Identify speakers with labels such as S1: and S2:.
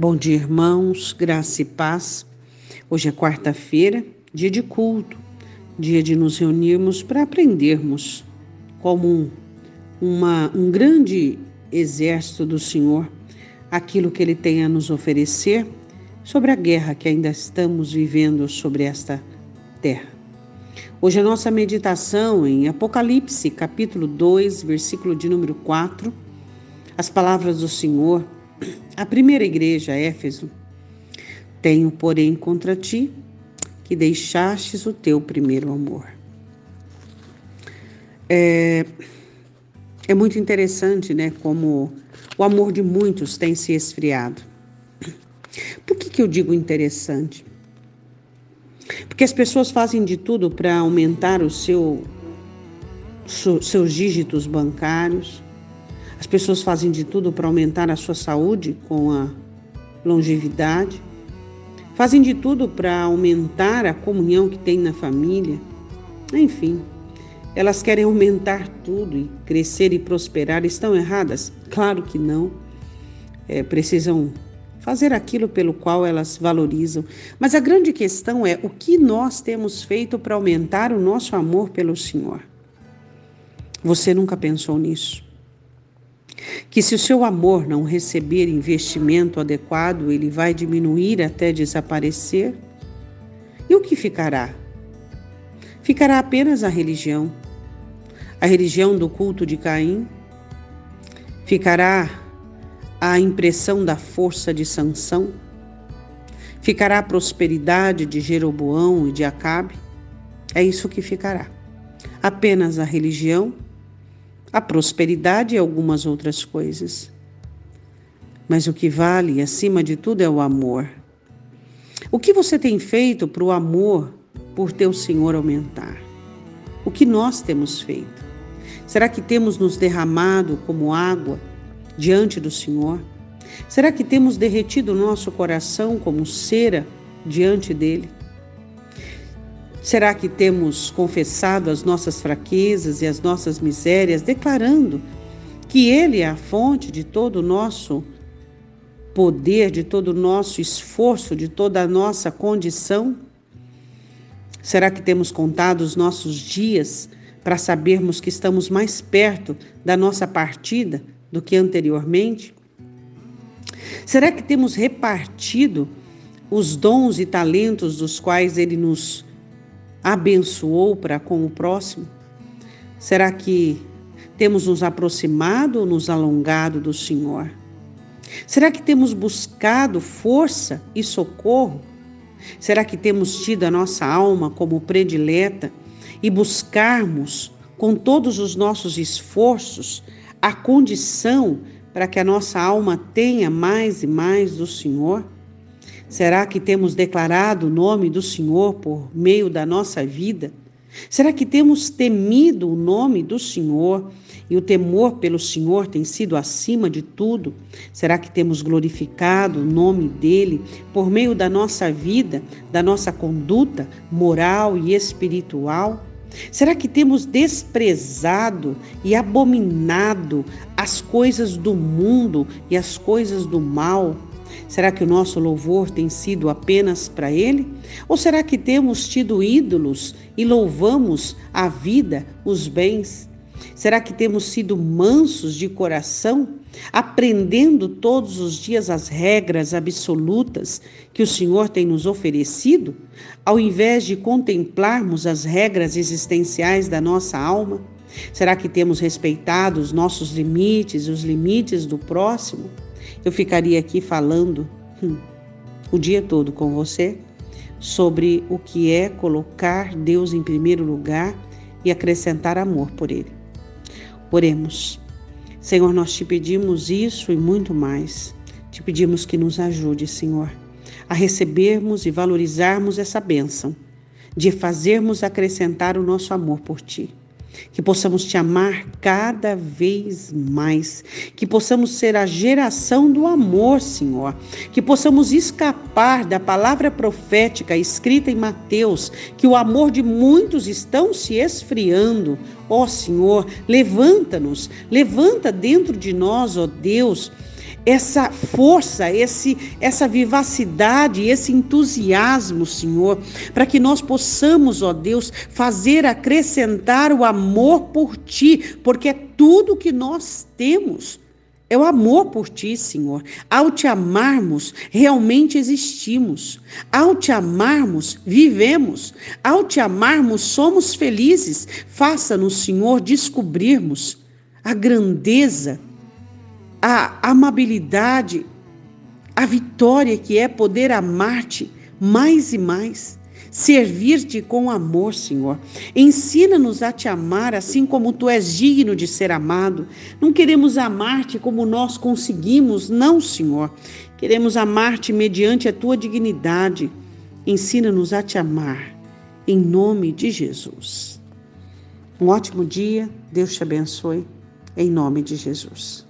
S1: Bom dia, irmãos, graça e paz. Hoje é quarta-feira, dia de culto, dia de nos reunirmos para aprendermos como um, uma, um grande exército do Senhor aquilo que Ele tem a nos oferecer sobre a guerra que ainda estamos vivendo sobre esta terra. Hoje a nossa meditação em Apocalipse, capítulo 2, versículo de número 4, as palavras do Senhor a primeira igreja, Éfeso, tenho, porém, contra ti que deixastes o teu primeiro amor. É, é muito interessante, né, como o amor de muitos tem se esfriado. Por que, que eu digo interessante? Porque as pessoas fazem de tudo para aumentar o seu, seus dígitos bancários, as pessoas fazem de tudo para aumentar a sua saúde com a longevidade, fazem de tudo para aumentar a comunhão que tem na família. Enfim, elas querem aumentar tudo e crescer e prosperar. Estão erradas? Claro que não. É, precisam fazer aquilo pelo qual elas valorizam. Mas a grande questão é o que nós temos feito para aumentar o nosso amor pelo Senhor. Você nunca pensou nisso? Que se o seu amor não receber investimento adequado, ele vai diminuir até desaparecer? E o que ficará? Ficará apenas a religião, a religião do culto de Caim? Ficará a impressão da força de Sansão? Ficará a prosperidade de Jeroboão e de Acabe? É isso que ficará. Apenas a religião a prosperidade e algumas outras coisas. Mas o que vale, acima de tudo, é o amor. O que você tem feito para o amor por teu Senhor aumentar? O que nós temos feito? Será que temos nos derramado como água diante do Senhor? Será que temos derretido nosso coração como cera diante dele? Será que temos confessado as nossas fraquezas e as nossas misérias, declarando que Ele é a fonte de todo o nosso poder, de todo o nosso esforço, de toda a nossa condição? Será que temos contado os nossos dias para sabermos que estamos mais perto da nossa partida do que anteriormente? Será que temos repartido os dons e talentos dos quais Ele nos abençoou para com o próximo? Será que temos nos aproximado ou nos alongado do Senhor? Será que temos buscado força e socorro? Será que temos tido a nossa alma como predileta e buscarmos com todos os nossos esforços a condição para que a nossa alma tenha mais e mais do Senhor? Será que temos declarado o nome do Senhor por meio da nossa vida? Será que temos temido o nome do Senhor e o temor pelo Senhor tem sido acima de tudo? Será que temos glorificado o nome dele por meio da nossa vida, da nossa conduta moral e espiritual? Será que temos desprezado e abominado as coisas do mundo e as coisas do mal? Será que o nosso louvor tem sido apenas para Ele? Ou será que temos tido ídolos e louvamos a vida, os bens? Será que temos sido mansos de coração, aprendendo todos os dias as regras absolutas que o Senhor tem nos oferecido, ao invés de contemplarmos as regras existenciais da nossa alma? Será que temos respeitado os nossos limites e os limites do próximo? Eu ficaria aqui falando hum, o dia todo com você sobre o que é colocar Deus em primeiro lugar e acrescentar amor por Ele. Oremos. Senhor, nós te pedimos isso e muito mais. Te pedimos que nos ajude, Senhor, a recebermos e valorizarmos essa bênção, de fazermos acrescentar o nosso amor por Ti que possamos te amar cada vez mais, que possamos ser a geração do amor, Senhor, que possamos escapar da palavra profética escrita em Mateus, que o amor de muitos estão se esfriando. Ó Senhor, levanta-nos, levanta dentro de nós, ó Deus, essa força, esse essa vivacidade, esse entusiasmo, Senhor, para que nós possamos, ó Deus, fazer acrescentar o amor por ti, porque é tudo que nós temos. É o amor por ti, Senhor. Ao te amarmos, realmente existimos. Ao te amarmos, vivemos. Ao te amarmos, somos felizes. Faça-nos, Senhor, descobrirmos a grandeza, a amabilidade, a vitória que é poder amar-te mais e mais servir-te com amor, Senhor. Ensina-nos a te amar assim como tu és digno de ser amado. Não queremos amar-te como nós conseguimos, não, Senhor. Queremos amar-te mediante a tua dignidade. Ensina-nos a te amar, em nome de Jesus. Um ótimo dia, Deus te abençoe, em nome de Jesus.